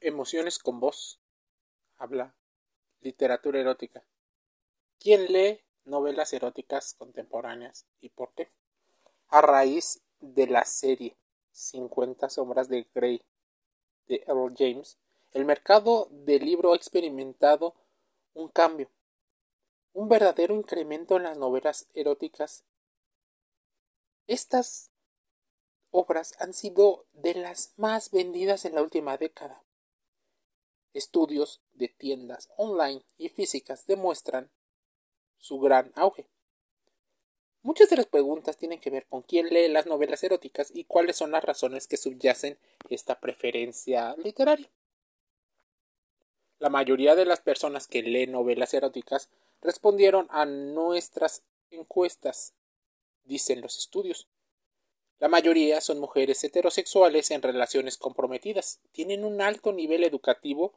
Emociones con voz. Habla. Literatura erótica. ¿Quién lee novelas eróticas contemporáneas y por qué? A raíz de la serie 50 sombras de Grey de Earl James, el mercado del libro ha experimentado un cambio, un verdadero incremento en las novelas eróticas. Estas obras han sido de las más vendidas en la última década. Estudios de tiendas online y físicas demuestran su gran auge. Muchas de las preguntas tienen que ver con quién lee las novelas eróticas y cuáles son las razones que subyacen esta preferencia literaria. La mayoría de las personas que leen novelas eróticas respondieron a nuestras encuestas, dicen los estudios. La mayoría son mujeres heterosexuales en relaciones comprometidas, tienen un alto nivel educativo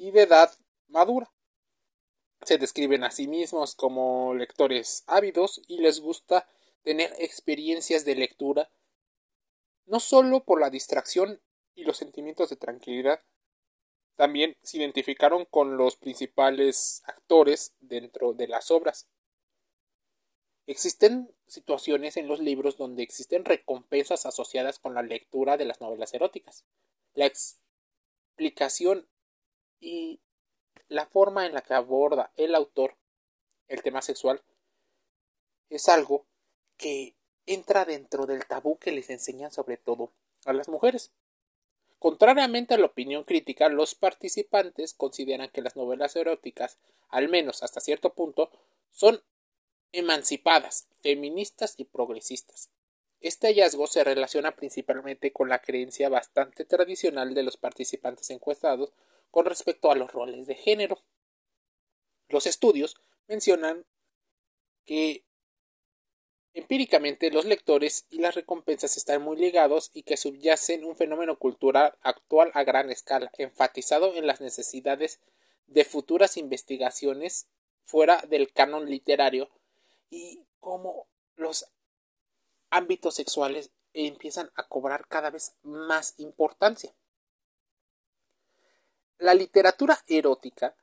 y de edad madura. Se describen a sí mismos como lectores ávidos y les gusta tener experiencias de lectura no solo por la distracción y los sentimientos de tranquilidad, también se identificaron con los principales actores dentro de las obras. Existen situaciones en los libros donde existen recompensas asociadas con la lectura de las novelas eróticas. La explicación y la forma en la que aborda el autor el tema sexual es algo que entra dentro del tabú que les enseñan sobre todo a las mujeres. Contrariamente a la opinión crítica, los participantes consideran que las novelas eróticas, al menos hasta cierto punto, son emancipadas, feministas y progresistas. Este hallazgo se relaciona principalmente con la creencia bastante tradicional de los participantes encuestados con respecto a los roles de género. Los estudios mencionan que empíricamente los lectores y las recompensas están muy ligados y que subyacen un fenómeno cultural actual a gran escala, enfatizado en las necesidades de futuras investigaciones fuera del canon literario y cómo los ámbitos sexuales empiezan a cobrar cada vez más importancia. La literatura erótica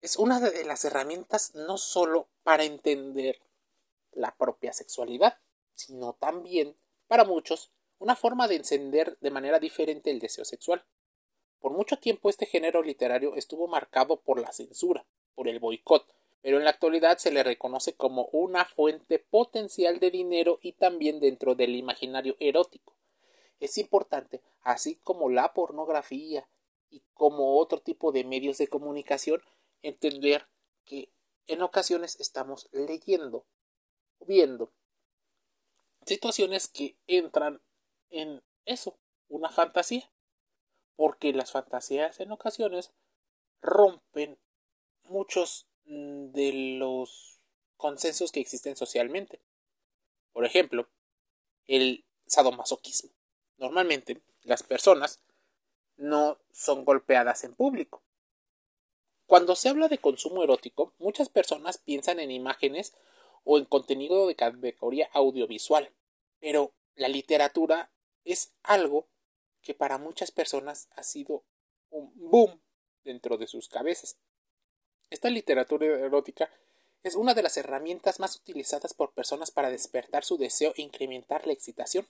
es una de las herramientas no solo para entender la propia sexualidad, sino también, para muchos, una forma de encender de manera diferente el deseo sexual. Por mucho tiempo este género literario estuvo marcado por la censura, por el boicot, pero en la actualidad se le reconoce como una fuente potencial de dinero y también dentro del imaginario erótico. Es importante, así como la pornografía y como otro tipo de medios de comunicación, entender que en ocasiones estamos leyendo viendo situaciones que entran en eso, una fantasía, porque las fantasías en ocasiones rompen muchos Mm, de los consensos que existen socialmente. Por ejemplo, el sadomasoquismo. Normalmente las personas no son golpeadas en público. Cuando se habla de consumo erótico, muchas personas piensan en imágenes o en contenido de categoría audiovisual, pero la literatura es algo que para muchas personas ha sido un boom dentro de sus cabezas. Esta literatura erótica es una de las herramientas más utilizadas por personas para despertar su deseo e incrementar la excitación.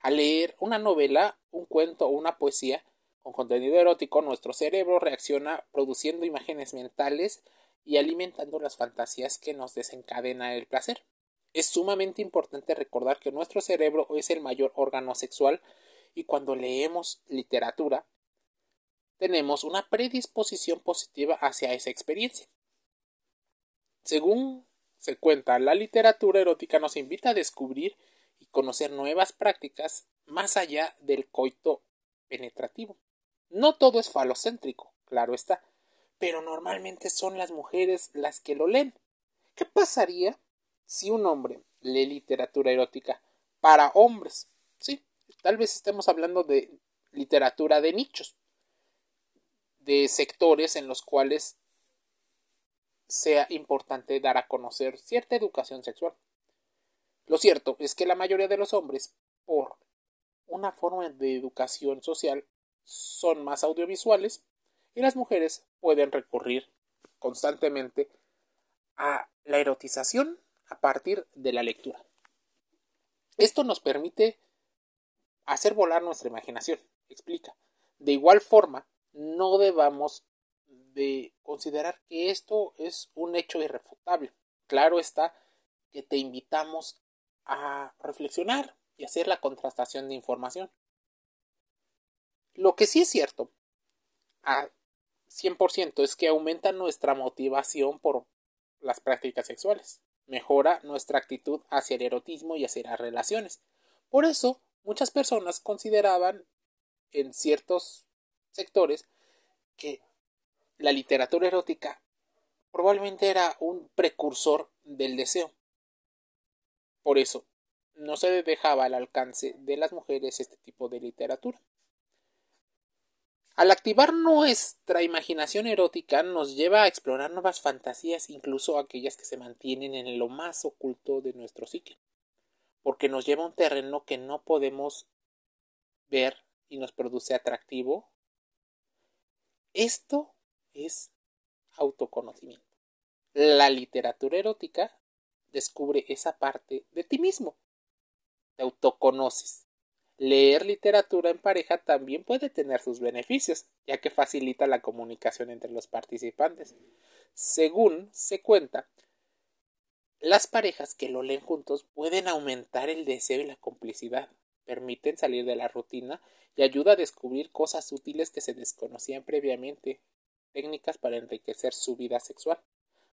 Al leer una novela, un cuento o una poesía con contenido erótico, nuestro cerebro reacciona produciendo imágenes mentales y alimentando las fantasías que nos desencadena el placer. Es sumamente importante recordar que nuestro cerebro es el mayor órgano sexual y cuando leemos literatura tenemos una predisposición positiva hacia esa experiencia. Según se cuenta, la literatura erótica nos invita a descubrir y conocer nuevas prácticas más allá del coito penetrativo. No todo es falocéntrico, claro está, pero normalmente son las mujeres las que lo leen. ¿Qué pasaría si un hombre lee literatura erótica para hombres? Sí, tal vez estemos hablando de literatura de nichos, de sectores en los cuales sea importante dar a conocer cierta educación sexual. Lo cierto es que la mayoría de los hombres, por una forma de educación social, son más audiovisuales y las mujeres pueden recurrir constantemente a la erotización a partir de la lectura. Esto nos permite hacer volar nuestra imaginación, explica. De igual forma, no debamos de considerar que esto es un hecho irrefutable. Claro está que te invitamos a reflexionar y hacer la contrastación de información. Lo que sí es cierto a 100% es que aumenta nuestra motivación por las prácticas sexuales, mejora nuestra actitud hacia el erotismo y hacia las relaciones. Por eso, muchas personas consideraban en ciertos sectores que la literatura erótica probablemente era un precursor del deseo. Por eso, no se dejaba al alcance de las mujeres este tipo de literatura. Al activar nuestra imaginación erótica nos lleva a explorar nuevas fantasías, incluso aquellas que se mantienen en lo más oculto de nuestro psique, porque nos lleva a un terreno que no podemos ver y nos produce atractivo. Esto es autoconocimiento. La literatura erótica descubre esa parte de ti mismo. Te autoconoces. Leer literatura en pareja también puede tener sus beneficios, ya que facilita la comunicación entre los participantes. Según se cuenta, las parejas que lo leen juntos pueden aumentar el deseo y la complicidad, permiten salir de la rutina y ayuda a descubrir cosas útiles que se desconocían previamente, técnicas para enriquecer su vida sexual.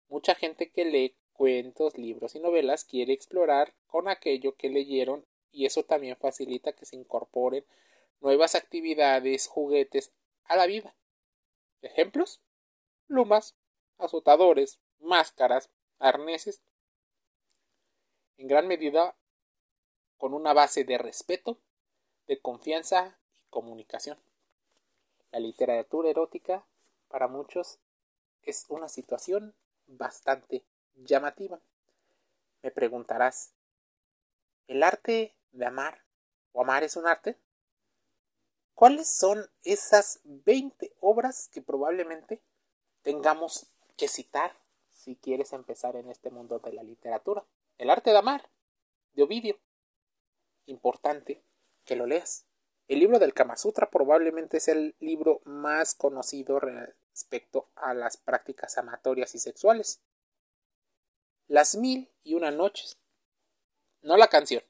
Mucha gente que lee cuentos, libros y novelas quiere explorar con aquello que leyeron y eso también facilita que se incorporen nuevas actividades, juguetes a la vida. Ejemplos: plumas, azotadores, máscaras, arneses. En gran medida con una base de respeto, de confianza y comunicación. La literatura erótica para muchos es una situación bastante llamativa. Me preguntarás, ¿el arte de amar o amar es un arte? ¿Cuáles son esas 20 obras que probablemente tengamos que citar si quieres empezar en este mundo de la literatura? El arte de amar, de Ovidio. Importante que lo leas. El libro del Kama Sutra probablemente es el libro más conocido respecto a las prácticas amatorias y sexuales. Las mil y una noches. No la canción,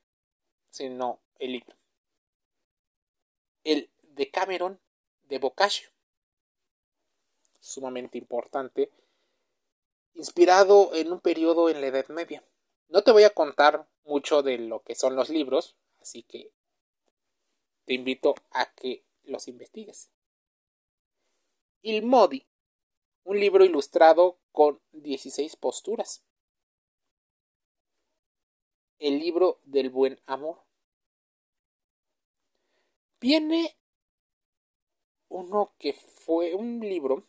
sino el libro. El de Cameron de Boccaccio. Sumamente importante. Inspirado en un periodo en la Edad Media. No te voy a contar mucho de lo que son los libros, así que te invito a que los investigues. Il Modi, un libro ilustrado con 16 posturas el libro del buen amor. Viene uno que fue un libro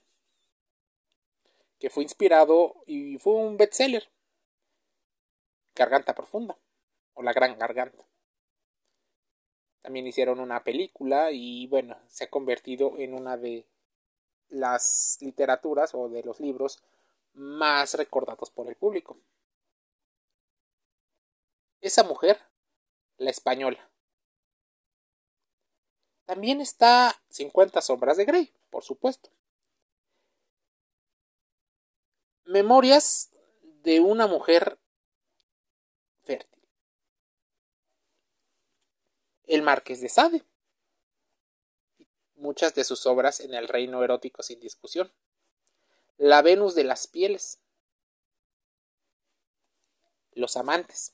que fue inspirado y fue un bestseller. Garganta Profunda o La Gran Garganta. También hicieron una película y bueno, se ha convertido en una de las literaturas o de los libros más recordados por el público. Esa mujer, la española. También está 50 sombras de Grey, por supuesto. Memorias de una mujer fértil. El Marqués de Sade. Muchas de sus obras en el reino erótico sin discusión. La Venus de las pieles. Los amantes.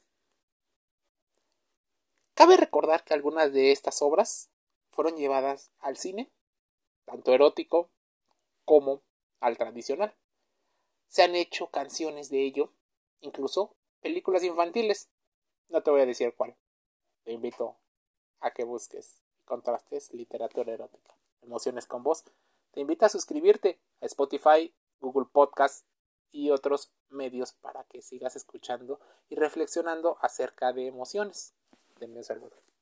Cabe recordar que algunas de estas obras fueron llevadas al cine, tanto erótico como al tradicional. Se han hecho canciones de ello, incluso películas infantiles. No te voy a decir cuál. Te invito a que busques y contrastes literatura erótica. Emociones con voz. Te invito a suscribirte a Spotify, Google Podcast y otros medios para que sigas escuchando y reflexionando acerca de emociones. Denme un saludo.